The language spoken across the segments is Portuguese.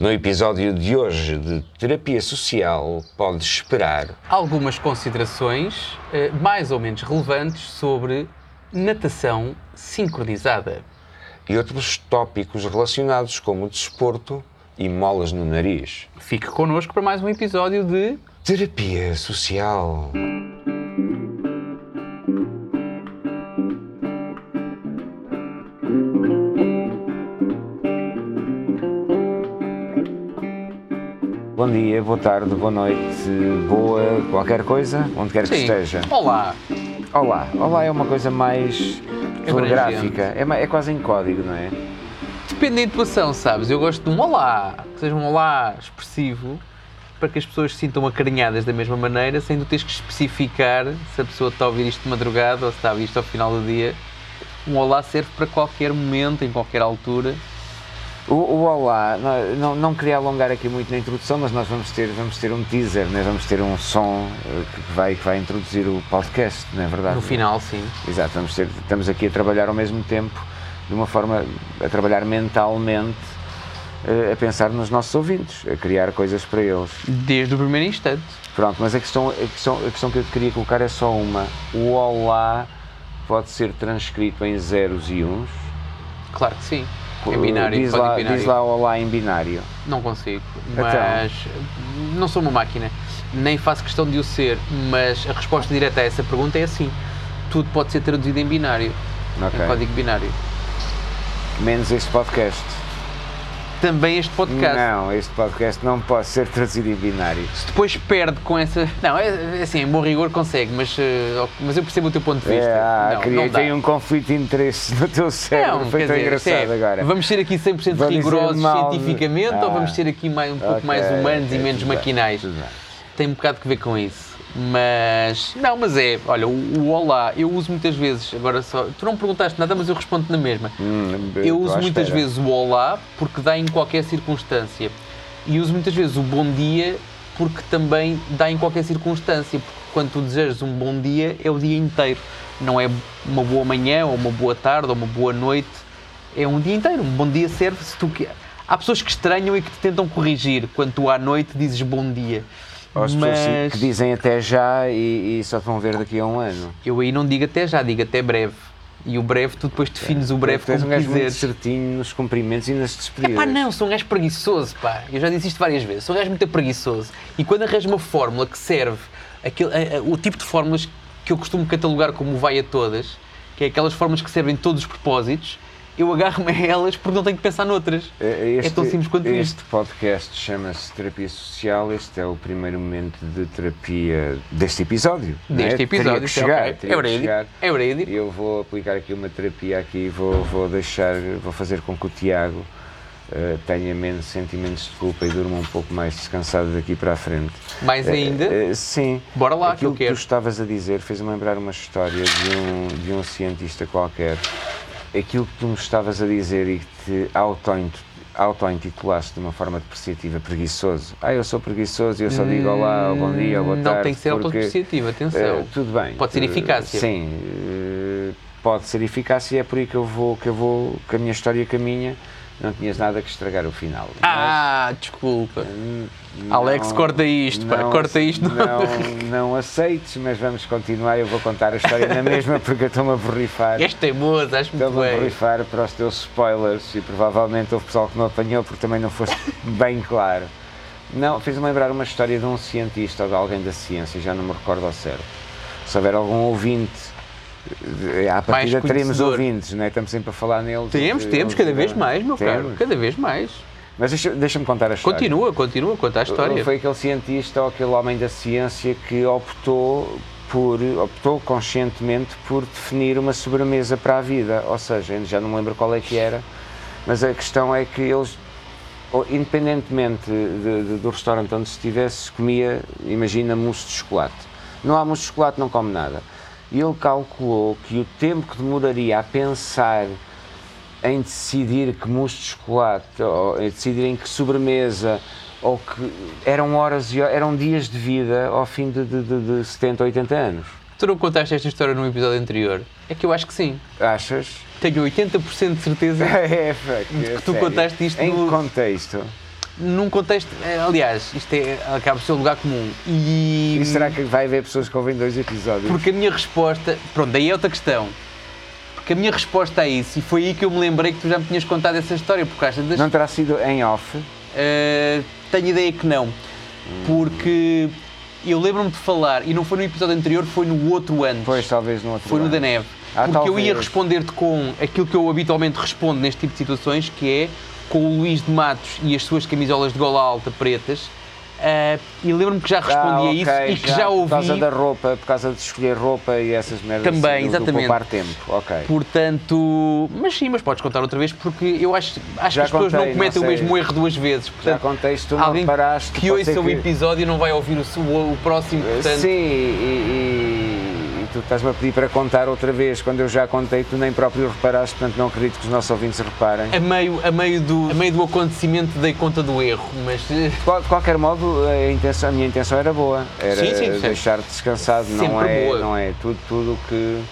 No episódio de hoje de Terapia Social, pode esperar algumas considerações eh, mais ou menos relevantes sobre natação sincronizada. e outros tópicos relacionados como o desporto e molas no nariz. Fique connosco para mais um episódio de Terapia Social. Dia, boa tarde, boa noite, boa qualquer coisa, onde quer que Sim. esteja. Olá. Olá, olá é uma coisa mais telegráfica, é, é quase em código, não é? Depende da intuação, sabes? Eu gosto de um olá, que seja um olá expressivo, para que as pessoas se sintam acarinhadas da mesma maneira, sem tu teres que especificar se a pessoa está a ouvir isto de madrugada ou se está a ouvir isto ao final do dia. Um olá serve para qualquer momento, em qualquer altura. O, o Olá, não, não, queria alongar aqui muito na introdução, mas nós vamos ter, vamos ter um teaser, né? vamos ter um som eh, que vai, que vai introduzir o podcast, não é verdade? No final, sim. Exato, vamos ter, estamos aqui a trabalhar ao mesmo tempo, de uma forma, a trabalhar mentalmente, eh, a pensar nos nossos ouvintes, a criar coisas para eles. Desde o primeiro instante. Pronto, mas a questão, a questão, a questão que eu queria colocar é só uma. O Olá pode ser transcrito em zeros e uns. Claro que sim. Em binário, diz lá, binário. diz lá Olá em binário. Não consigo, Então. mas não sou uma máquina, nem faço questão de o ser, mas a resposta direta a essa pergunta é assim: tudo pode ser traduzido em binário, Ok. em código binário. Menos este podcast. Também este podcast. Não, este podcast não pode ser traduzido em binário. Se depois perde com essa. Não, é, é assim, em bom rigor consegue, mas, eh, mas eu percebo o teu ponto de vista. É, ah, não, queria, não tem um conflito de interesse no teu cérebro. Não, Foi tão dizer, engraçado é, agora. Vamos ser aqui 100% Vou dizer rigorosos de- cientificamente ou Ah, vamos ser aqui mais, um pouco Ok, mais humanos e ok, menos maquinais? bem. Tem um bocado que ver com isso. Mas, não, mas é, olha, o, o olá, eu uso muitas vezes, agora só, tu não perguntaste nada, mas eu respondo na mesma. Hum, Eu uso muitas espera. vezes o olá porque dá em qualquer circunstância. E uso muitas vezes o bom dia porque também dá em qualquer circunstância. Porque quando tu desejas um bom dia, é o dia inteiro. Não é uma boa manhã, ou uma boa tarde, ou uma boa noite. É um dia inteiro. Um bom dia serve se tu quer. Há pessoas que estranham e que te tentam corrigir quando tu à noite dizes bom dia. As pessoas Mas que dizem até já e, e só vão ver daqui a um ano. eu aí não digo até já, digo até breve. E o breve, tu depois defines o breve tu como um gajo muito certinho nos cumprimentos e nas despedidas. Pá, não, sou um gajo preguiçoso, pá. Eu já disse isto várias vezes. Sou um gajo muito preguiçoso. E quando arranjo uma fórmula que serve, aquele, a- a- o tipo de fórmulas que eu costumo catalogar como vai a todas, que é aquelas fórmulas que servem todos os propósitos, eu agarro-me a elas porque não tenho que pensar noutras. Eh, é tão simples quanto este isto. podcast chama-se Terapia Social. Este é o primeiro momento de terapia deste episódio. é? Deste episódio. Teria que chegar. ok. teria É que chegar. É verídico. E eu vou aplicar aqui uma terapia aqui e vou, vou deixar, vou fazer com que o Tiago eh, tenha menos sentimentos de culpa e durma um pouco mais descansado daqui para a frente. Mais ainda, Eh, eh, sim. bora lá que Aquilo eu que tu estavas a dizer fez-me lembrar uma história de um, de um cientista qualquer. Aquilo que tu me estavas a dizer e que te auto-int- auto-intitulaste de uma forma depreciativa, preguiçoso. Ah, eu sou preguiçoso e eu só digo olá, ou bom dia, ou boa Hum, tarde. Não tem que ser autodepreciativo, atenção. eh, tudo bem. Pode ser Eh, eficácia. Sim, eh, pode ser eficácia e é por aí que eu vou, que eu vou, que a minha história caminha. Não tinhas nada que estragar o final. ah, desculpa. Mas, Alex, corta isto, pá, corta isto. Não, não aceites, mas vamos continuar. Eu vou contar a história na mesma porque eu estou-me a borrifar. És teimoso, acho muito Estou-me a bem. borrifar para os teus spoilers e provavelmente houve pessoal que não apanhou porque também não foste bem claro. Não, fez-me lembrar uma história de um cientista ou de alguém da ciência, já não me recordo ao certo. Se houver algum ouvinte, eh, à partida teremos ouvintes, não é? estamos sempre a falar neles. Temos, eh, temos, cada vez mais, meu caro. Cada vez mais. Mas deixa- deixa-me contar a história. Continua, continua, conta a história. Foi aquele cientista ou aquele homem da ciência que optou por optou conscientemente por definir uma sobremesa para a vida, ou seja, já não me lembro qual é que era, mas a questão é que eles independentemente de- de- do restaurante onde estivesse, comia, imagina, mousse de chocolate. Não há mousse de chocolate, não come nada. E ele calculou que o tempo que demoraria a pensar em decidir que mousse de chocolate, ou em decidir em que sobremesa, ou que eram horas e eram dias de vida ao fim de, de, de, de 70, 80 anos. Tu não contaste esta história num episódio anterior? É que eu acho que sim. Achas? Tenho 80% de certeza é, fuck, que é tu sério. contaste isto em no- contexto. num contexto. eh, Aliás, isto é, acaba por ser um lugar comum. E, E será que vai haver pessoas que ouvem dois episódios? Porque a minha resposta. Pronto, daí é outra questão. Porque a minha resposta a isso, e foi aí que eu me lembrei que tu já me tinhas contado essa história, porque às vezes. Não terá sido em off? Uh, tenho ideia que não. Porque eu lembro-me de falar, e não foi no episódio anterior, foi no outro antes. Pois, talvez no outro Foi no ano. da neve. Ah, porque eu ia talvez. responder-te com aquilo que eu habitualmente respondo neste tipo de situações, que é com o Luís de Matos e as suas camisolas de gola alta pretas. Ah, e lembro-me que já respondi Ah, a isso e que já, ouvi. Por causa da roupa, por causa de escolher roupa e essas merdas. Também, do- do exatamente. poupar tempo, ok. Portanto, mas sim, mas podes contar outra vez porque eu acho, acho Já que as pessoas contei, não cometem não o mesmo erro duas vezes. Já Portanto, contei, se tu não alguém reparaste. que ouça o que- episódio não vai ouvir o, o- o próximo, portanto, Sim, e- e tu estás-me a pedir para contar outra vez, quando eu já contei, tu nem próprio reparaste, portanto não acredito que os nossos ouvintes reparem. a meio, a, meio do, a meio do acontecimento dei conta do erro, mas eh, De qual- de qualquer modo, a, intenção, a minha intenção era boa, era sempre. deixar-te descansado, não é, boa. não é tudo tudo que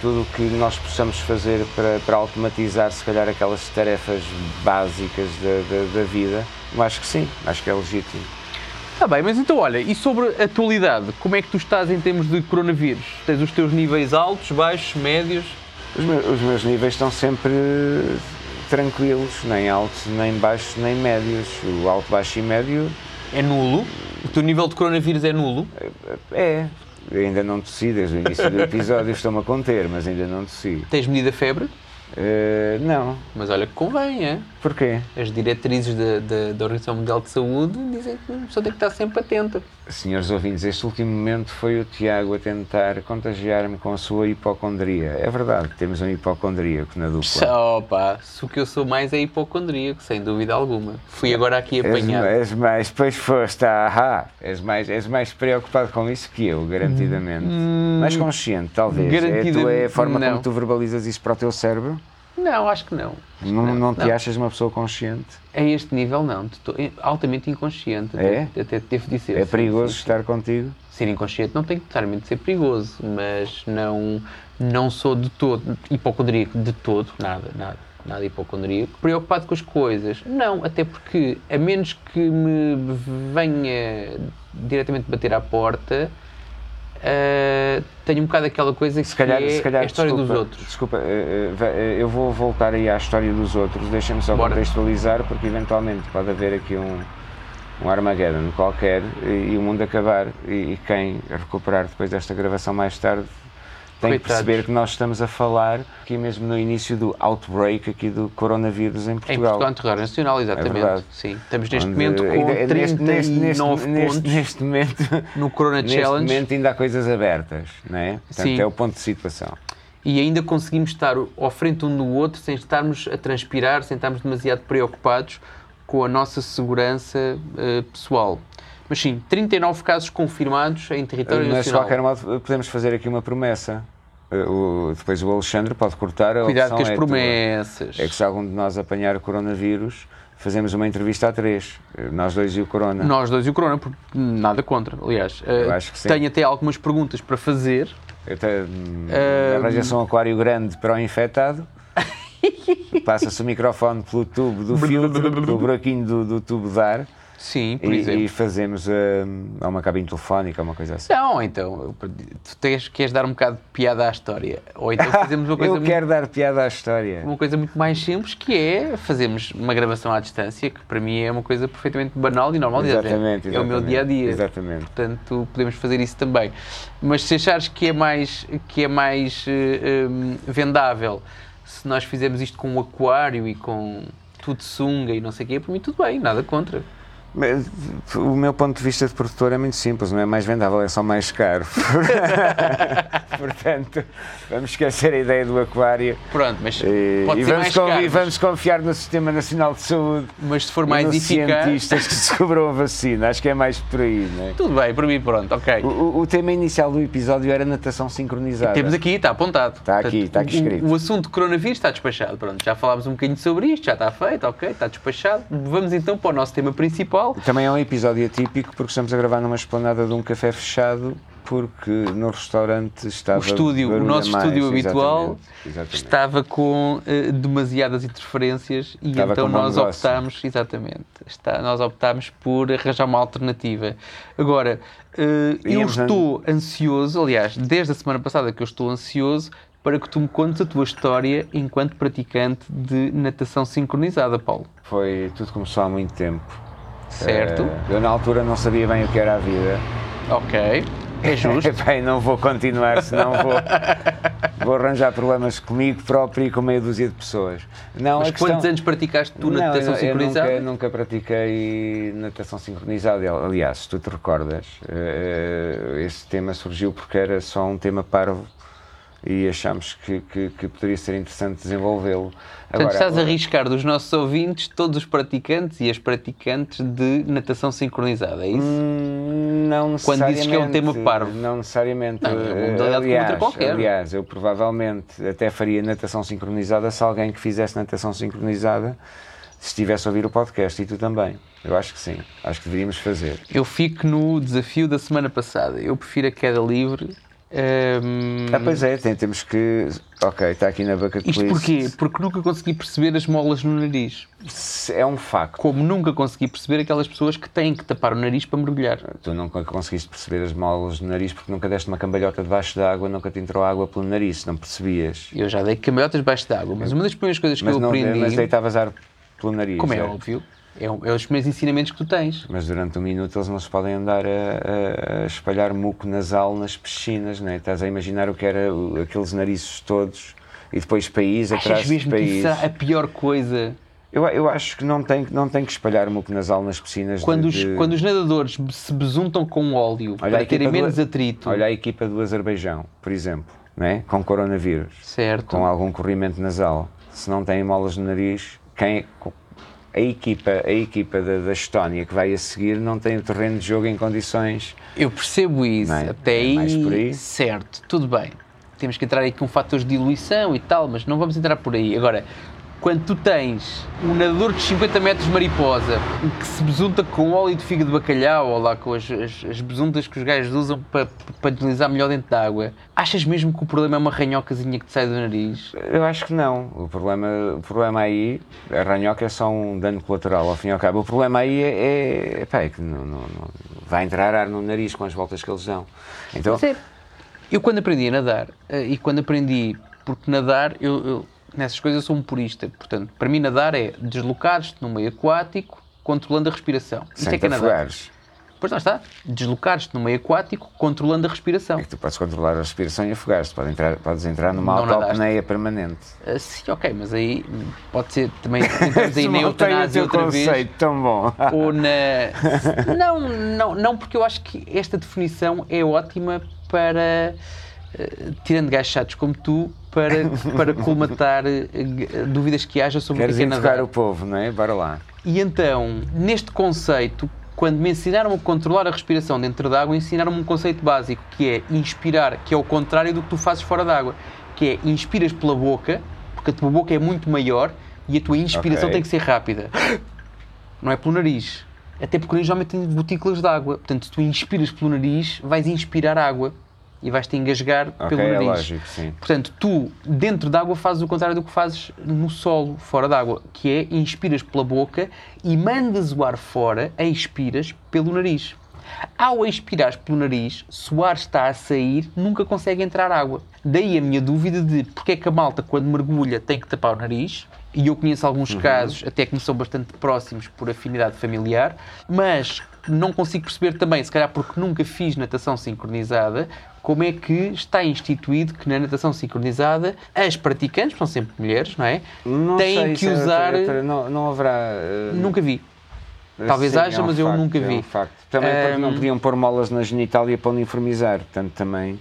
tudo que nós possamos fazer para, para automatizar, se calhar, aquelas tarefas básicas da, da, da vida, eu acho que sim, acho que é legítimo. Está bem, mas então olha, e sobre a atualidade, como é que tu estás em termos de coronavírus? Tens os teus níveis altos, baixos, médios? Os meus, os meus níveis estão sempre tranquilos, nem altos, nem baixos, nem médios. O alto, baixo e médio É nulo? O teu nível de coronavírus é nulo? é. Eu ainda não tossi desde o início do episódio, estou-me a conter, mas ainda não tossi. Tens medida febre? Eh, não. Mas olha que convém, é? Porquê? As diretrizes da, da, da Organização Mundial de Saúde dizem que a pessoa tem que estar sempre atenta. Senhores ouvintes, este último momento foi o Tiago a tentar contagiar-me com a sua hipocondria. É verdade, temos um hipocondríaco na dupla. Opa, se o que eu sou mais é hipocondríaco, sem dúvida alguma. Fui agora aqui És, apanhado. és mais, pois foste, ahá, és mais, és mais preocupado com isso que eu, garantidamente. mais consciente, talvez. É, a tua- é a Hum, garantidamente, forma não. como tu verbalizas isso para o teu cérebro? Não, acho que não. Não, não, te não. achas uma pessoa consciente? A este nível, não. Estou altamente inconsciente. É? Até, até devo dizer. É perigoso sim, sim. estar contigo? Ser inconsciente não tem que necessariamente ser perigoso, mas não, não sou de todo hipocondríaco, de todo, nada, nada, nada hipocondríaco. Preocupado com as coisas, não, até porque, a menos que me venha diretamente bater à porta, tenho um bocado aquela coisa que Se calhar, é se calhar a história desculpa, dos outros. Desculpa, eh, eh, eh, eu vou voltar aí à história dos outros, deixa-me só Bora. contextualizar, porque eventualmente pode haver aqui um, um Armageddon qualquer e, e o mundo acabar. E, e quem recuperar depois desta gravação mais tarde tem que perceber que nós estamos a falar aqui mesmo no início do outbreak aqui do coronavírus em Em Portugal. Portugal, em território nacional, exatamente. verdade. Sim. Estamos neste Onde momento com ainda- 39 neste, neste, neste, pontos neste, neste momento, no Corona neste Challenge. momento ainda há coisas abertas, não é? Portanto, Sim. é o ponto de situação. e ainda conseguimos estar ao frente um do outro sem estarmos a transpirar, sem estarmos demasiado preocupados com a nossa segurança eh, pessoal. Mas sim, 39 casos confirmados em território Mas de nacional. qualquer modo podemos fazer aqui uma promessa. Uh, o- depois o Alexandre pode cortar a Cuidado com as é tua. promessas. É que se algum de nós apanhar o coronavírus, fazemos uma entrevista a três. Uh, Nós dois e o Corona. Nós dois e o Corona, porque nada contra, aliás. Eh, Eu acho que sim. Tenho até algumas perguntas para fazer. Hum, Ah, Arranja-se um aquário grande para o infectado. Passa-se o microfone pelo tubo do filtro, pelo buraquinho do, do tubo de ar Sim, por e, exemplo. e fazemos a uma cabine telefónica, uma coisa assim. Não, então, tu tens, queres dar um bocado de piada à história. Ou então fazemos uma coisa Eu muito quero dar piada à história. uma coisa muito mais simples que é fazermos uma gravação à distância, que para mim é uma coisa perfeitamente banal e normal. é- Exatamente, É o meu exatamente, dia a dia. Exatamente. Portanto, podemos fazer isso também. Mas se achares que é mais, que é mais eh, hum, vendável se nós fizermos isto com um aquário e com tudo sunga e não sei o quê, para mim tudo bem, nada contra. O meu ponto de vista de produtor é muito simples, não é mais vendável, é só mais caro. Portanto, vamos esquecer a ideia do aquário Pronto, mas e, e vamos, caro. vamos confiar no Sistema Nacional de Saúde Mas se for e mais nos eficaz, cientistas que descobriram a vacina. Acho que é mais por aí, não é? tudo bem, para mim pronto, ok. O, o- o tema inicial do episódio era natação sincronizada. Temos aqui, está apontado. Está aqui, está aqui o- escrito. O, assunto do coronavírus está despachado. Pronto, já falámos um bocadinho sobre isto, já está feito, ok, está despachado. Vamos então para o nosso tema principal. Também é um episódio atípico porque estamos a gravar numa esplanada de um café fechado porque no restaurante estava. O estúdio, o nosso mais, estúdio habitual exatamente, exatamente. estava com eh, demasiadas interferências e Estava então nós optámos, exatamente, está, nós optámos por arranjar uma alternativa. Agora, eh, eu estou ansioso, aliás, desde a semana passada que eu estou ansioso para que tu me contes a tua história enquanto praticante de natação sincronizada, Paulo. Foi, tudo começou há muito tempo. Certo? Eh, eu na altura não sabia bem o que era a vida. Ok. É justo. E não vou continuar, senão vou, vou arranjar problemas comigo próprio e com meia dúzia de pessoas. Não, Mas questão... quantos anos praticaste tu Não, natação eu, eu sincronizada? nunca, nunca pratiquei natação sincronizada. Aliás, se tu te recordas, eh, esse tema surgiu porque era só um tema parvo e achámos que, que, que poderia ser interessante desenvolvê-lo. Portanto, estás a arriscar dos nossos ouvintes todos os praticantes e as praticantes de natação sincronizada, é isso? Hum, Não Quando dizes que é um necessariamente, tema parvo. Não necessariamente. Não, é uma Eh, modalidade outra aliás, qualquer. aliás, eu provavelmente até faria natação sincronizada se alguém que fizesse natação sincronizada estivesse a ouvir o podcast e tu também. Eu acho que sim. Acho que deveríamos fazer. Eu fico no desafio da semana passada. Eu prefiro a queda livre. Hum, Ah, pois é, tem- temos que. Ok, está aqui na bucket Isto list. porquê? Porque nunca consegui perceber as molas no nariz. É um facto. Como nunca consegui perceber aquelas pessoas que têm que tapar o nariz para mergulhar. Tu nunca conseguiste perceber as molas do nariz porque nunca deste uma cambalhota debaixo da água, nunca te entrou água pelo nariz, não percebias. Eu já dei cambalhotas debaixo d'água, mas uma das primeiras coisas que Mas, eu não, aprendi, mas deitavas ar pelo nariz. como é óbvio, é, um- é os primeiros ensinamentos que tu tens. Mas durante um minuto eles não se podem andar a, a- a espalhar muco nasal nas piscinas, não é? Estás a imaginar o que era aqueles narizes todos e depois país atrás Achas de mesmo que país. isso é a pior coisa? Eu, eu acho que não tem, não tem que espalhar muco nasal nas piscinas. de- Quando os, de- quando os nadadores se besuntam com óleo Olha para terem do- menos atrito, Olha a equipa do Azerbaijão, por exemplo, não é? com coronavírus, certo? com algum corrimento nasal, se não têm molas no nariz, quem, a equipa, a equipa da, da Estónia que vai a seguir não tem o terreno de jogo em condições. Eu percebo isso. É? Até É aí, aí. certo, tudo bem. Temos que entrar aí com fatores de diluição e tal, mas não vamos entrar por aí. Agora, quando tu tens um nadador de 50 metros mariposa que se besunta com óleo de figa de bacalhau ou lá com as, as, as besuntas que os gajos usam para, para deslizar melhor dentro da água, achas mesmo que o problema é uma ranhocazinha que te sai do nariz? Eu acho que não. O problema, o problema aí, a ranhoca é só um dano colateral, ao fim e ao cabo. O problema aí é, é, epá, é que não, não- não- vai entrar ar no nariz com as voltas que eles dão. Então, Eu quando aprendi a nadar, eh, e quando aprendi, porque nadar, eu, eu- nessas coisas eu sou um purista, portanto, para mim nadar é deslocares-te no meio aquático, controlando a respiração. Isso sem é que é nadar. Pois lá está, deslocares-te no meio aquático, controlando a respiração. É que tu podes controlar a respiração e afogar-te. Pode entrar, podes entrar numa Não autoapneia permanente. Ah, sim, ok, mas aí pode ser também, entramos aí na eutanásia outra vez. conceito, tão bom. ou na. Não, não, não, porque eu acho que esta definição é ótima para. eh, tirando gajos chatos como tu, para, para colmatar eh, dúvidas que haja sobre Queres o que é nadar. o povo, não é? Bora lá. E então, neste conceito, quando me ensinaram a controlar a respiração dentro da água, ensinaram-me um conceito básico, que é inspirar, que é o contrário do que tu fazes fora da água, que é inspiras pela boca, porque a tua boca é muito maior e a tua inspiração Ok. tem que ser rápida. Não é pelo nariz. Até porque o nariz geralmente tem gotículas de água. Portanto, se tu inspiras pelo nariz, vais inspirar água e vais-te engasgar Ok, pelo é nariz. lógico, sim. Portanto, tu, dentro da água, fazes o contrário do que fazes no solo, fora da água, que é inspiras pela boca e mandas o ar fora, expiras pelo nariz. Ao expirares pelo nariz, se o ar está a sair, nunca consegue entrar água. Daí a minha dúvida de porque é que a malta, quando mergulha, tem que tapar o nariz. E eu conheço alguns casos, até que me são bastante próximos por afinidade familiar, mas não consigo perceber também, se calhar porque nunca fiz natação sincronizada, como é que está instituído que na natação sincronizada as praticantes, são sempre mulheres, não é? Não têm sei que é usar. outra- não, não haverá. eh, Nunca vi. Talvez sim, haja, é um mas eu facto, nunca é vi. um facto. Também porque não podiam pôr molas na genitália para uniformizar, portanto também.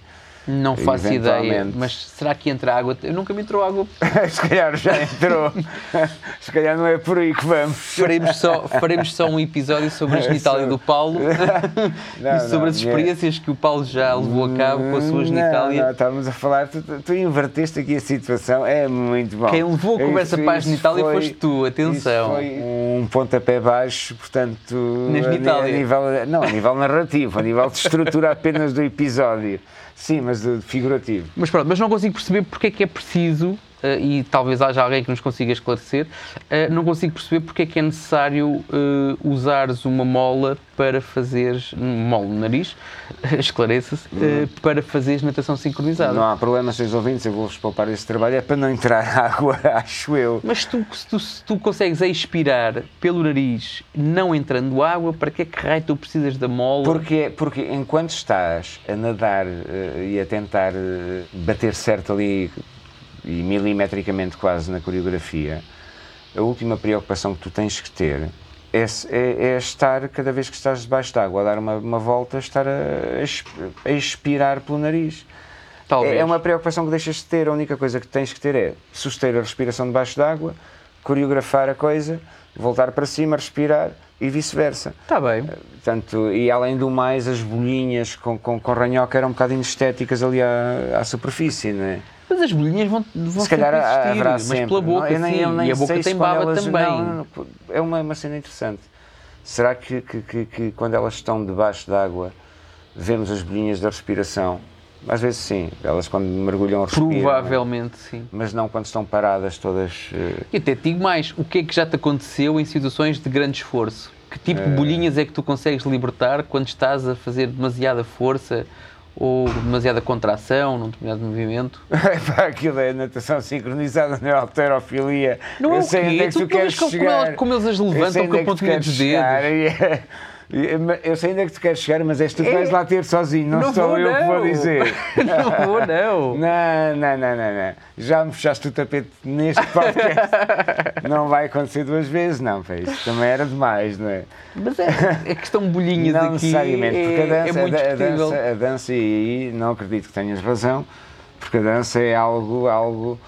Não faço ideia, mas será que entra água? Eu nunca me entrou água. Se calhar já entrou. Se calhar não é por aí que vamos. Faremos só, faremos só um episódio sobre a genitália do Paulo Não, e sobre não, as experiências que o Paulo já levou a cabo com a sua Não, genitália. Não, estávamos a falar, tu, tu- inverteste aqui a situação, é muito bom. Quem levou a conversa Isso- para a genitália foi- foste tu, atenção. Foi um pontapé baixo, portanto. Na a. A nível, não, a nível narrativo, a nível de estrutura apenas do episódio. Sim, mas de figurativo. Mas pronto, mas não consigo perceber porque é que é preciso, eh, e talvez haja alguém que nos consiga esclarecer, eh, não consigo perceber porque é que é necessário eh, usares uma mola para fazeres, mola no nariz, esclareça-se, eh, para fazeres natação sincronizada. Não há problema, seus ouvintes, eu vou-vos poupar esse trabalho, é para não entrar água, acho eu. Mas tu, se, tu, se tu consegues expirar pelo nariz, não entrando água, para que é que raio tu precisas da mola? Porque, porque enquanto estás a nadar eh, e a tentar eh, bater certo ali e milimetricamente quase na coreografia, a última preocupação que tu tens que ter é, é- é estar, cada vez que estás debaixo d'água, a dar uma, uma volta, estar a, a expirar pelo nariz. Talvez. É, é uma preocupação que deixas de ter. A única coisa que tens que ter é suster a respiração debaixo d'água, coreografar a coisa, voltar para cima, respirar e vice-versa. Está bem. Portanto, e além do mais, as bolinhas com, com, com ranhoca eram um bocadinho estéticas ali à, à superfície, não é? Mas as bolinhas vão, vão Se calhar existir, haverá mas sempre. pela boca não, eu nem, sim, eu nem e a boca tem baba elas- também. não, é uma, uma cena interessante. Será que, que, que, que quando elas estão debaixo d'água vemos as bolinhas da respiração? Às vezes sim, elas quando mergulham respiram. Provavelmente sim. Mas não quando estão paradas todas. eh, E até te digo mais, o que é que já te aconteceu em situações de grande esforço? Que tipo de bolhinhas é que tu consegues libertar quando estás a fazer demasiada força ou demasiada contração num determinado movimento? Pá, aquilo é natação sincronizada, não é alterofilia. Não é o sei quê? é Tu- tu, vês queres como- como chegar. eles as levantam onde com a é pontinha dos chegar, dedos. É- Eu sei onde é que tu queres chegar, mas és tu que vais lá ter sozinho, não, Não sou vou, eu que vou não. dizer. não vou, não. Não, não, não, não, não. Já me fechaste o tapete neste podcast. não vai acontecer duas vezes, não, pá, isso também era demais, não é? Mas é, é questão de bolhinhas não aqui. necessariamente, é, porque a dança, é muito a, discutível. dança, a dança, e aí não acredito que tenhas razão, porque a dança é algo, algo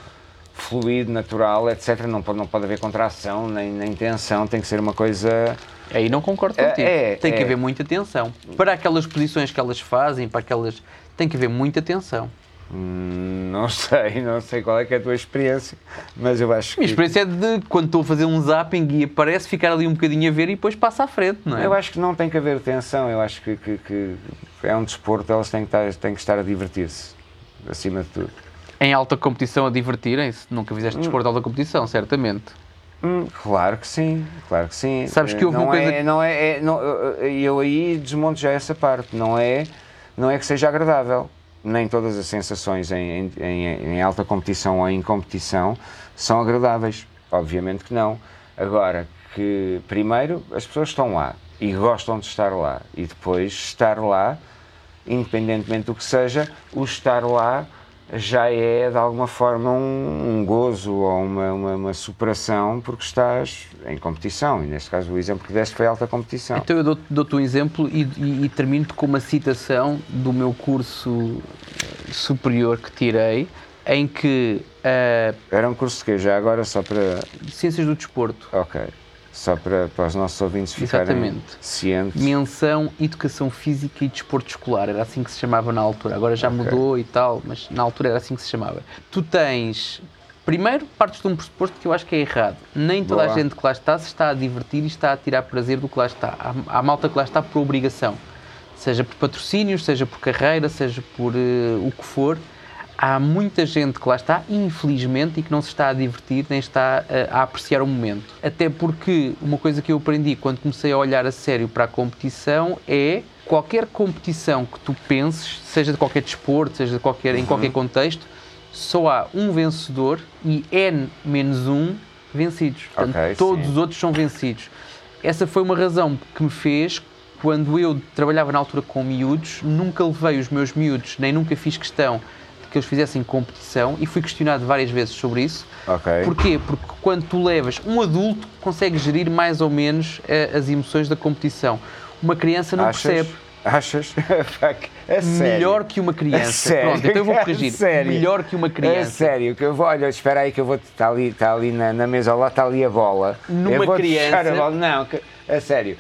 fluido, natural, etc. Não pode, não pode haver contração, nem, nem tensão, tem que ser uma coisa. Aí não concordo É, contigo. é, tem que é. haver muita atenção. Para aquelas posições que elas fazem, para aquelas. Tem que haver muita atenção. hum, não sei, não sei qual é que é a tua experiência, mas eu acho A minha que. experiência é de quando estou a fazer um zapping e aparece, ficar ali um bocadinho a ver e depois passa à frente, não é? Eu acho que não tem que haver tensão, eu acho que, que- que é um desporto, elas têm que estar, têm que estar a divertir-se, acima de tudo. Em alta competição a divertirem-se. Nunca fizeste desporto de alta competição, certamente. Hum, claro que sim, claro que sim. Sabes que houve não uma coisa é, que- não é, é- não, eu- aí desmonto já essa parte. Não é, não é que seja agradável. Nem todas as sensações em- em- em alta competição ou em competição são agradáveis. Obviamente que não. Agora, que primeiro as pessoas estão lá e gostam de estar lá. E depois estar lá, independentemente do que seja, o estar lá já é de alguma forma um, um gozo ou uma, uma, uma superação porque estás em competição e neste caso o exemplo que deste foi alta competição. Então eu dou- dou-te um exemplo e, e, e termino-te com uma citação do meu curso superior que tirei, em que eh, Era um curso de quê? Já agora só para. Ciências do Desporto, Ok. Só para, para os nossos ouvintes ficarem Exatamente. cientes. menção Educação Física e Desporto Escolar, era assim que se chamava na altura, agora já Ok. mudou e tal, mas na altura era assim que se chamava. Tu tens, primeiro, partes de um pressuposto que eu acho que é errado. Nem toda a Boa. gente que lá está se está a divertir e está a tirar prazer do que lá está. Há, há malta que lá está por obrigação, seja por patrocínios, seja por carreira, seja por eh, o que for. Há muita gente que lá está, infelizmente, e que não se está a divertir nem está eh, a apreciar o momento. Até porque uma coisa que eu aprendi quando comecei a olhar a sério para a competição é qualquer competição que tu penses, seja de qualquer desporto, seja de qualquer, em qualquer contexto, só há um vencedor e N menos um vencidos. Portanto, Ok, todos sim. os outros são vencidos. Essa foi uma razão que me fez, quando eu trabalhava na altura com miúdos, nunca levei os meus miúdos, nem nunca fiz questão que eles fizessem competição e fui questionado várias vezes sobre isso. Ok. Porquê? Porque quando tu levas um adulto, consegue gerir mais ou menos eh, as emoções da competição. Uma criança não Achas? percebe. Achas? Fuck, é sério. Melhor que uma criança. A sério? Pronto, então eu vou corrigir. A sério? Melhor que uma É criança. sério, que eu vou, olha, espera aí que eu vou, está ali, está ali na, na mesa, lá está ali a bola. Numa criança- puxar a bola. Não, que, a sério.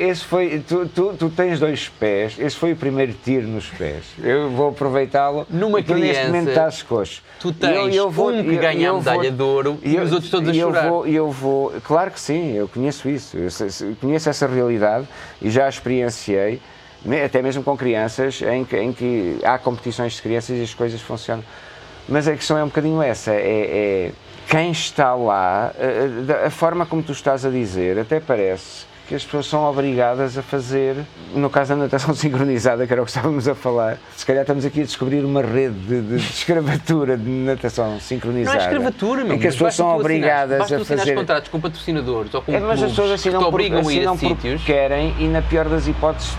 Esse foi, tu, tu, tu tens dois pés, esse foi o primeiro tiro nos pés. Eu vou aproveitá-lo. Numa tu neste criança, momento estás coxo. Tu tens um que ganha a medalha de ouro e os outros todos a eu chorar. Vou, eu vou, claro que sim, eu conheço isso, eu conheço essa realidade e já a experienciei, me- até mesmo com crianças, em que, em que há competições de crianças e as coisas funcionam. Mas a questão é um bocadinho essa, é, é quem está lá, a forma como tu estás a dizer, até parece que as pessoas são obrigadas a fazer, no caso da natação sincronizada, que era o que estávamos a falar, se calhar estamos aqui a descobrir uma rede de, de, de escravatura de natação Não sincronizada. é escravatura, meu. Em que as pessoas são obrigadas a fazer. contratos com patrocinadores ou com É, mas as pessoas que assinam te por, obrigam a ir assinam a sítios. querem e, na pior das hipóteses,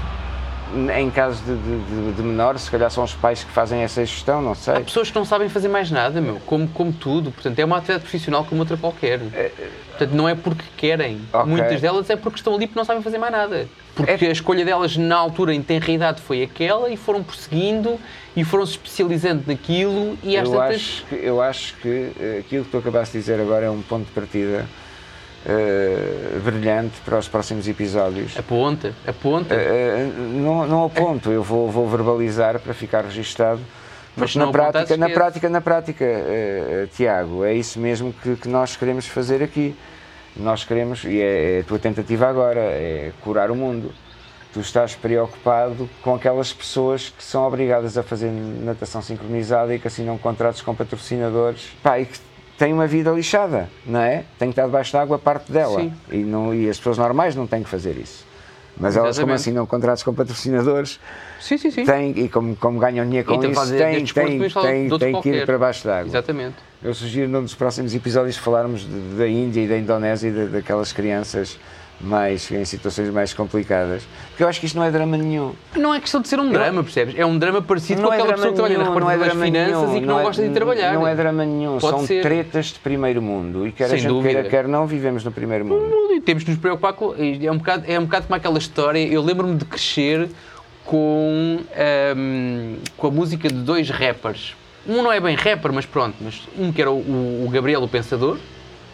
em caso de, de, de, menores, se calhar são os pais que fazem essa gestão, não sei. Há pessoas que não sabem fazer mais nada, meu, como, como tudo. Portanto, é uma atividade profissional como outra qualquer. Portanto, não é porque querem. Ok. Muitas delas é porque estão ali porque não sabem fazer mais nada. Porque É- a escolha delas na altura, em tenra idade, foi aquela e foram prosseguindo e foram se especializando naquilo e às Eu tantas. acho, que, eu acho que eh, aquilo que tu acabaste de dizer agora é um ponto de partida eh, brilhante para os próximos episódios. Aponta, aponta. Eh, não, não aponto, eu vou, vou verbalizar para ficar registado. Mas na prática, na prática, na prática, eh, eh, Tiago, é isso mesmo que, que nós queremos fazer aqui. Nós queremos, e é, é a tua tentativa agora, é curar o mundo. Tu estás preocupado com aquelas pessoas que são obrigadas a fazer natação sincronizada e que assinam contratos com patrocinadores pá, e que têm uma vida lixada, não é? Tem que estar debaixo da água parte dela. Sim. E, não, e as pessoas normais não têm que fazer isso. Mas elas, como Exatamente. assinam contratos com patrocinadores, Sim, sim, sim. têm, e como, como ganham dinheiro com Então isso, fazem têm, têm, de têm, têm que ir para baixo da água. Exatamente. Eu sugiro num dos próximos episódios falarmos de- da Índia e da Indonésia e da- daquelas crianças mais em situações mais complicadas. Porque eu acho que isto não é drama nenhum. Não é questão de ser um drama, percebes? É um drama parecido com aquela pessoa que trabalha na não é repartição das finanças nenhum, e que não, é- gosta de trabalhar. Não é drama nenhum, Pode são ser. tretas de primeiro mundo. E quer a Sem gente dúvida. queira, quer não, vivemos no primeiro mundo. E temos de nos preocupar com. É um bocado, é um bocado como aquela história. Eu lembro-me de crescer com, ahm, com a música de dois rappers. Um não é bem rapper, mas pronto. Mas um que era o, o Gabriel, o Pensador.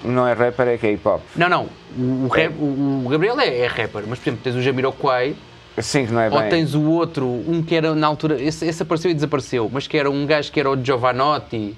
Não é rapper, é é hop. Não, não. O, o rap- o- o Gabriel é, é rapper, mas por exemplo, tens o Jamiroquai, Sim, que não é ou bem. tens o outro, um que era na altura. Esse, esse apareceu e desapareceu, mas que era um gajo que era o Giovanotti.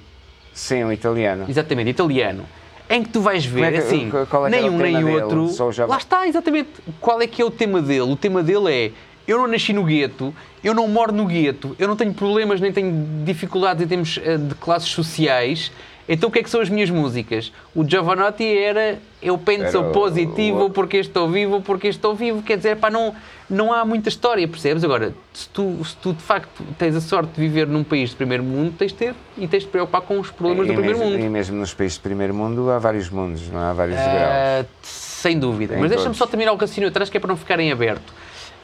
Sim, o italiano. Exatamente, italiano. Em que tu vais ver, é que- assim, é nem um nem outro. Lá está, exatamente. Qual é que é o tema dele? O tema dele é: eu não nasci no gueto, eu não moro no gueto, eu não tenho problemas nem tenho dificuldades em termos eh, de classes sociais. Então o que é que são as minhas músicas? O Giovanotti era eu penso Era positivo o- porque estou vivo, porque estou vivo. Quer dizer, pá, não, não há muita história, percebes? Agora, se tu, se tu de facto tens a sorte de viver num país de primeiro mundo, tens de ter e tens de preocupar com os problemas e, do primeiro mesmo, mundo. e mesmo nos países de primeiro mundo há vários mundos, não há vários degraus. Ah, sem dúvida. Em Mas deixa-me só terminar o raciocínio atrás, que é para não ficar em aberto.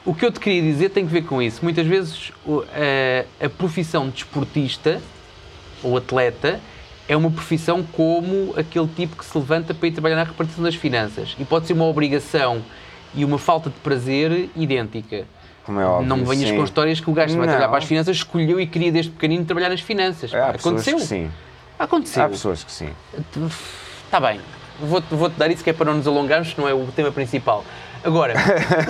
O que eu te queria dizer tem que ver com isso. Muitas vezes a, a profissão de esportista ou atleta é uma profissão como aquele tipo que se levanta para ir trabalhar na repartição das finanças. E pode ser uma obrigação e uma falta de prazer idêntica. Como é óbvio. não me venhas sim. com histórias que o gajo que vai trabalhar para as finanças escolheu e queria desde pequenino trabalhar nas finanças. Há pessoas Aconteceu. que sim. Aconteceu. Há pessoas que sim. Está bem, vou-te vou-te dar isso que é para não nos alongarmos, não é o tema principal. Agora,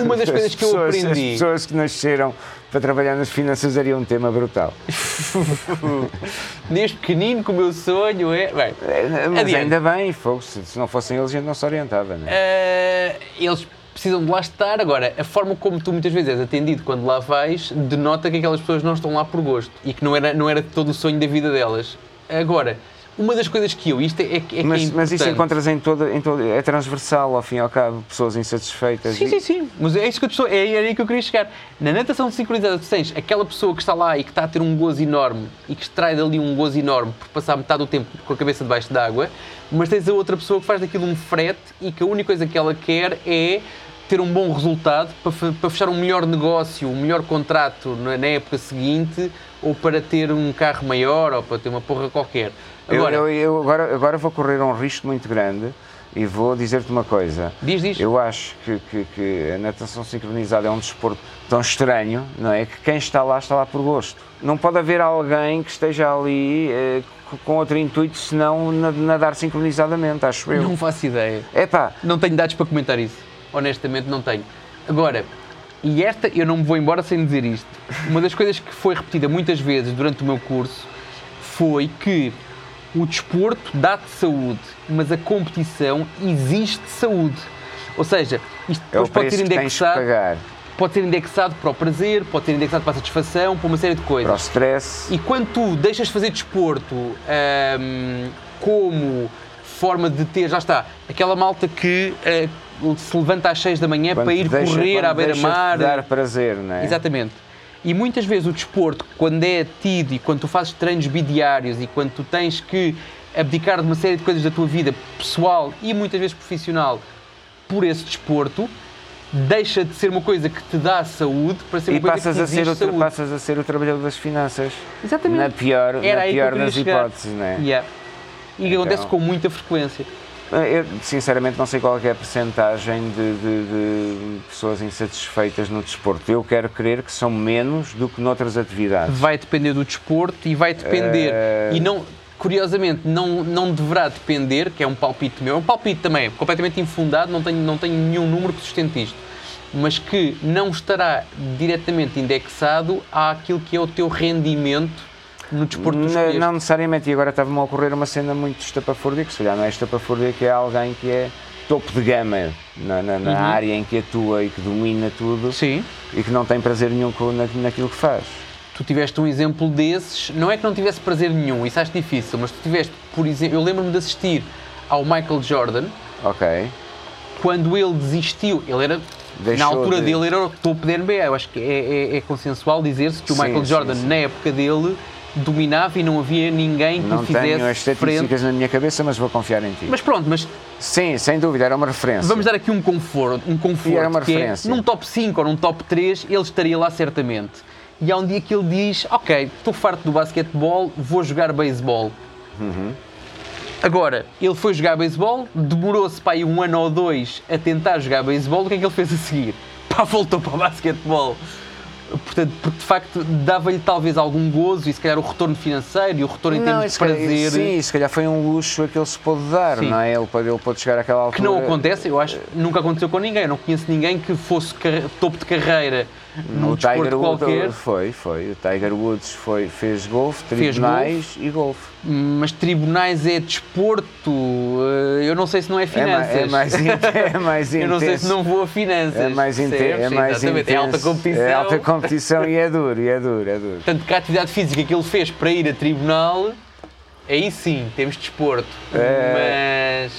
uma das coisas As que eu pessoas- aprendi. As pessoas que nasceram para trabalhar nas finanças daria um tema brutal. Desde pequenino, que o meu sonho é. Bem, É, Mas Adiante. ainda bem, se, não fossem eles a gente não se orientava, não é? eh, eles precisam de lá estar. Agora, a forma como tu muitas vezes és atendido quando lá vais denota que aquelas pessoas não estão lá por gosto e que não era, não era todo o sonho da vida delas. Agora, uma das coisas que eu. Isto é, é, que- é que mas, é mas isso encontras em todo, em todo. É transversal, ao fim e ao cabo, pessoas insatisfeitas. Sim, e- sim, sim. Mas é isso que eu estou, é, é aí que eu queria chegar. Na natação sincronizada, tu tens aquela pessoa que está lá e que está a ter um gozo enorme e que extrai dali um gozo enorme por passar metade do tempo com a cabeça debaixo d'água, mas tens a outra pessoa que faz daquilo um frete e que a única coisa que ela quer é ter um bom resultado para, fe- para fechar um melhor negócio, um melhor contrato na, na época seguinte ou para ter um carro maior ou para ter uma porra qualquer. Eu- Agora, eu, eu agora, agora vou correr um risco muito grande E vou dizer-te uma coisa. Diz, diz. Eu acho que, que- que a natação sincronizada é um desporto tão estranho, não é? Que quem está lá está lá por gosto. Não pode haver alguém que esteja ali eh, co- com outro intuito senão na- nadar sincronizadamente, acho eu. Não faço ideia. Epá, Não tenho dados para comentar isso. Honestamente, não tenho. Agora, e esta, eu não me vou embora sem dizer isto. Uma das coisas que foi repetida muitas vezes durante o meu curso foi que o desporto dá-te saúde, mas a competição existe saúde. Ou seja, isto é depois pode preço ser indexado, pagar pode ser indexado para o prazer, pode ser indexado para a satisfação, para uma série de coisas. para o stress. E quando tu deixas de fazer desporto ahm, como forma de ter, já está, aquela malta que ah, se levanta às 6 da manhã quando para ir deixa- correr à beira-mar. dar prazer, não é? Exatamente. E muitas vezes o desporto, quando é tido e quando tu fazes treinos bidiários e quando tu tens que abdicar de uma série de coisas da tua vida pessoal e muitas vezes profissional por esse desporto, deixa de ser uma coisa que te dá saúde para ser uma E coisa passas que a, ser saúde. passas a ser o trabalhador das finanças. Exatamente. Na pior, Era na pior das chegar. hipóteses, não é? Yeah. E Então- acontece com muita frequência. Eu, sinceramente, não sei qual é é a percentagem de, de- de pessoas insatisfeitas no desporto. Eu quero crer que são menos do que noutras atividades. Vai depender do desporto e vai depender. Eh, E não, curiosamente, não, não deverá depender, que é um palpite meu, é um palpite também, completamente infundado, não tenho, não tenho nenhum número que sustente isto, mas que não estará diretamente indexado àquilo que é o teu rendimento no desporto tu Não, não necessariamente, e agora estava-me a ocorrer uma cena muito estapafúrdia, que se calhar não é estapafúrdia, que é alguém que é topo de gama na, na- na Uhum. área em que atua e que domina tudo Sim. e que não tem prazer nenhum na, naquilo que faz. tu tiveste um exemplo desses, não é que não tivesse prazer nenhum, isso acho difícil, mas tu tiveste, por exemplo, eu lembro-me de assistir ao Michael Jordan, Ok? quando ele desistiu, ele era, Deixou na altura de- dele, era o topo da NBA, eu acho que é, é- é consensual dizer-se que o Sim, Michael sim, Jordan, sim. na época dele, dominava e não havia ninguém que Não lhe tenho as fizesse frente. estatísticas na minha cabeça, mas vou confiar em ti. Mas pronto, mas Sim, sem dúvida, era uma referência. vamos dar aqui um conforto, um conforto E era uma que é, referência. num top 5 ou num top 3, ele estaria lá certamente. E há um dia que ele diz, ok, estou farto do basquetebol, vou jogar beisebol. Uhum. Agora, ele foi jogar beisebol, demorou-se para aí um ano ou dois a tentar jogar beisebol, o que é que ele fez a seguir? Pá, voltou para o basquetebol. Portanto, porque de facto dava-lhe talvez algum gozo e se calhar o retorno financeiro e o retorno em Não, termos de calhar- prazer Sim, se calhar foi um luxo a que ele se pôde dar, Sim. não é? Ele pode, ele pode chegar àquela altura. que não acontece, eu acho, nunca aconteceu com ninguém. Eu não conheço ninguém que fosse topo de carreira num O desporto Tiger Woods qualquer, foi, foi. O Tiger Woods foi, fez golfe, Fez tribunais e golfe. Mas tribunais é desporto, eh, eu não sei se não é É, ma- finanças. é mais, in- é mais intenso. eu não sei se não vou a finanças. É mais, inte é mais Exatamente, é alta intenso. competição. É alta competição e é duro, e é duro, é duro. Tanto que a atividade física que ele fez para ir a tribunal, aí sim, temos desporto. É. Mas.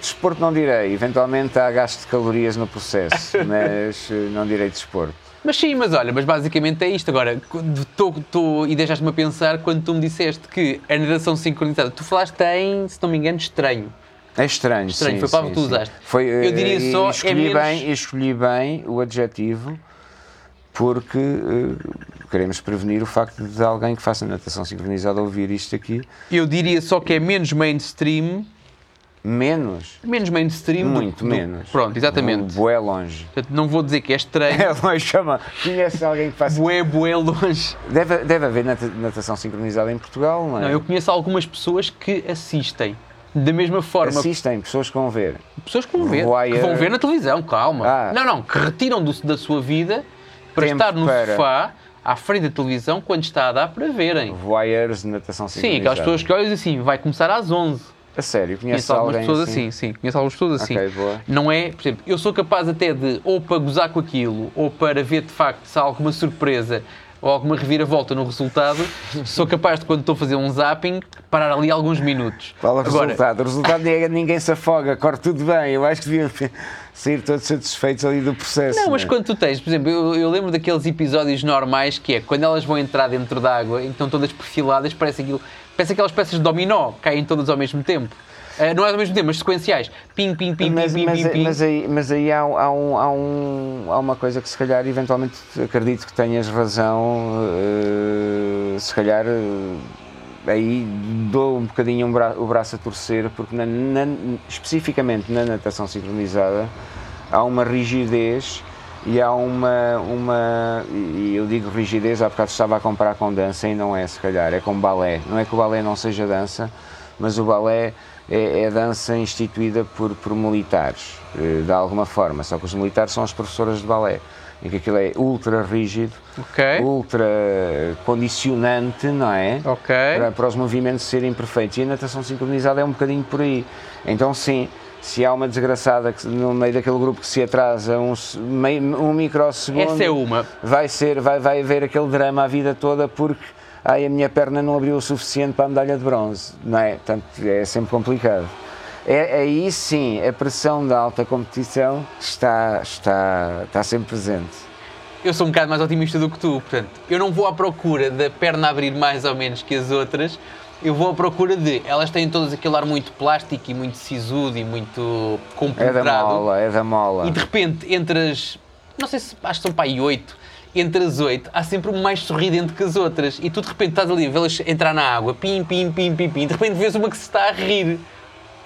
Desporto não direi, eventualmente há gasto de calorias no processo, mas eh, não direi desporto. Mas sim, mas olha, mas basicamente é isto. Agora, tô, tô, e deixaste-me a pensar quando tu me disseste que a natação sincronizada, tu falaste em, se não me engano, estranho. É estranho, Estranho, sim, foi a palavra sim, que tu sim. usaste. Foi, Eu eh, diria só, é escolhi menos- bem, escolhi bem o adjetivo porque eh, queremos prevenir o facto de alguém que faça natação sincronizada ouvir isto aqui Eu diria só que é menos mainstream. Menos, Menos mainstream. do- muito do- menos. Pronto, exatamente. Bué longe. Portanto, não vou dizer que é estranho. É longe, chama. Conhece alguém que faça. Bué, bué longe. Deve, deve haver nata- natação sincronizada em Portugal, não é? Não, eu conheço algumas pessoas que assistem. Da mesma forma, Assistem, pessoas que vão ver. pessoas que vão ver, que vão ver na televisão, calma. Ah. Não, não, que retiram do- da sua vida para Tempo estar no para- sofá, à frente da televisão, quando está a dar para verem. Voyeurs de natação Sim, sincronizada. aquelas pessoas que olham e dizem assim, vai começar às 11. A sério, conheço algumas pessoas assim, sim, conheço algumas pessoas assim. Ok, boa. Não é, por exemplo, eu sou capaz até de, ou para gozar com aquilo, ou para ver de facto se há alguma surpresa ou alguma reviravolta no resultado, sou capaz de, quando estou a fazer um zapping, parar ali alguns minutos. Qual é o Agora, resultado? O resultado é ninguém se afoga, corre tudo bem. Eu acho que deviam sair todos satisfeitos ali do processo. Não, mas é? quando tu tens, por exemplo, eu, eu lembro daqueles episódios normais que é quando elas vão entrar dentro da água e estão todas perfiladas, parece aquilo, parece aquelas peças de dominó, caem todas ao mesmo tempo. Ah, não é ao mesmo tempo, mas sequenciais. Pim, pim, pim, mas, pim, pim, mas, pim, pim. mas aí, mas aí há, há um, há, um, há uma coisa que se calhar eventualmente acredito que tenhas razão, eh, se calhar eh, aí dou um bocadinho um bra o braço a torcer, porque na, na, especificamente na natação sincronizada há uma rigidez e há uma, uma e eu digo rigidez, há bocado estava a comparar com dança e não é se calhar, é com balé. Não é que o balé não seja dança, mas o balé é, é dança instituída por, por militares, eh, de alguma forma, só que os militares são as professoras de balé em que aquilo é ultra rígido, Ok. ultra condicionante, não é? Ok. Para, para os movimentos serem perfeitos. E a natação sincronizada é um bocadinho por aí. Então, sim, se há uma desgraçada que, no meio daquele grupo que se atrasa um, meio, um microsegundo, Essa é uma. vai, ser, vai, vai haver aquele drama a vida toda porque ai, a minha perna não abriu o suficiente para a medalha de bronze, não é? Portanto, é sempre complicado. É, aí sim, a pressão da alta competição está, está, está sempre presente. Eu sou um bocado mais otimista do que tu, portanto, eu não vou à procura da perna abrir mais ou menos que as outras, eu vou à procura de. Elas têm todas aquele ar muito plástico e muito sisudo e muito É da compenetrado. mola, é da mola. E de repente, entre as. Não sei se acho que são para aí oito. Entre as oito, há sempre uma mais sorridente que as outras. E tu de repente estás ali a vê-las entrar na água, pim, pim, pim, pim, pim. De repente vês uma que se está a rir,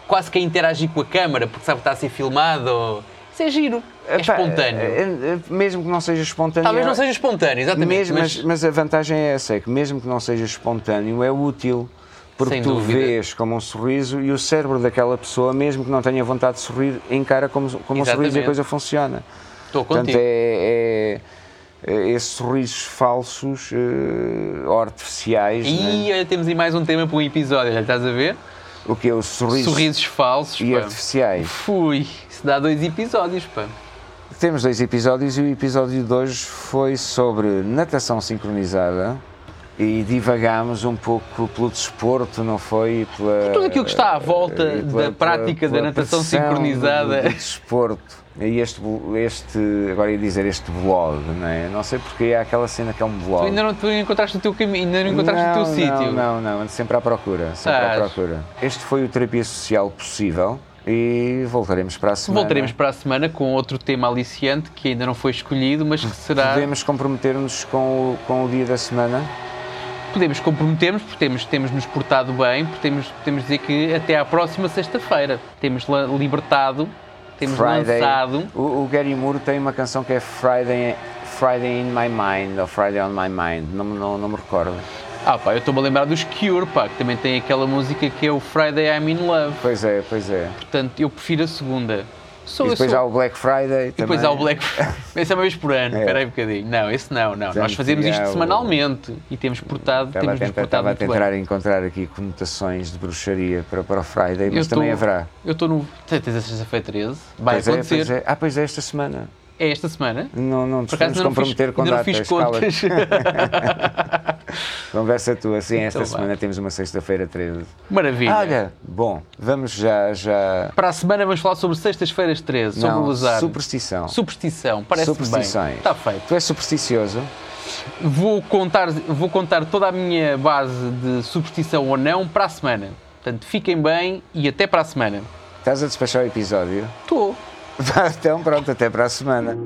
quase que a interagir com a câmara, porque sabe que está a ser filmado. Ou... Isso é giro, é Epá, espontâneo. é- é- Mesmo que não seja espontâneo. Talvez não é- seja espontâneo, exatamente. mesmo, mas, mas, mas a vantagem é essa, é que mesmo que não seja espontâneo, é útil. Porque Sem tu dúvida. vês como um sorriso e o cérebro daquela pessoa, mesmo que não tenha vontade de sorrir, encara como, como um sorriso e a coisa funciona. estou Portanto, contigo. é- é esses sorrisos falsos eh, ou artificiais. E né? olha, temos aí mais um tema para um episódio, já estás a ver? O que é os sorrisos, Sorrisos falsos. e pá. artificiais. Fui, isso dá dois episódios, pá. Temos dois episódios e o episódio de hoje foi sobre natação sincronizada e divagámos um pouco pelo desporto, não foi? Pela, Tudo aquilo que está à volta eh, da prática da natação sincronizada. Do, do desporto. E este, este, agora ia dizer este blog, não é? Não sei porque há aquela cena que é um blog. Tu ainda não, tu encontraste o teu caminho, ainda não encontraste o teu Não, sítio. Não, não, ando sempre à procura, sempre à Estás. procura. Este foi o terapia social possível e voltaremos para a semana. Voltaremos para a semana com outro tema aliciante que ainda não foi escolhido, mas que será. Podemos comprometer-nos com o, com o dia da semana? Podemos comprometermos, porque temos, temos nos portado bem, porque temos, temos dizer que até à próxima sexta-feira temos libertado, temos lançado. O, o Gary Moore tem uma canção que é Friday, Friday in My Mind, ou Friday on My Mind, não, me- não, não me recordo. Ah pá, eu estou-me a lembrar dos Cure, pá, que também tem aquela música que é o Friday I'm in Love. Pois é, pois é. Portanto, eu prefiro a segunda. Sou, E depois sou- há o Black Friday E depois também. há o Black Esse é uma vez por ano, É. espera aí um bocadinho. Não, esse não, não. Nós fazemos isto o- semanalmente e temos portado, Estava a temos nos tentar, estava a tentar bem. encontrar aqui conotações de bruxaria para, para o Friday, mas Eu também estou- haverá. Eu estou no. Tens a sexta-feira 13? Vai pois é, acontecer. pois é. Ah, pois é, esta semana. É esta semana? Não, não nos podemos não fiz, comprometer com ainda não datas. fiz contas. Conversa tua, sim, esta Então vá. semana temos uma sexta-feira 13. Maravilha. Olha, bom, vamos já, já... Para a semana vamos falar sobre sextas-feiras 13, sobre Não, azar. superstição. Superstição, parece bem. Superstições. Está feito. Tu és supersticioso? Vou contar, vou contar toda a minha base de superstição ou não para a semana. Portanto, fiquem bem e até para a semana. Estás a despachar o episódio? Estou. Então pronto, até para a semana.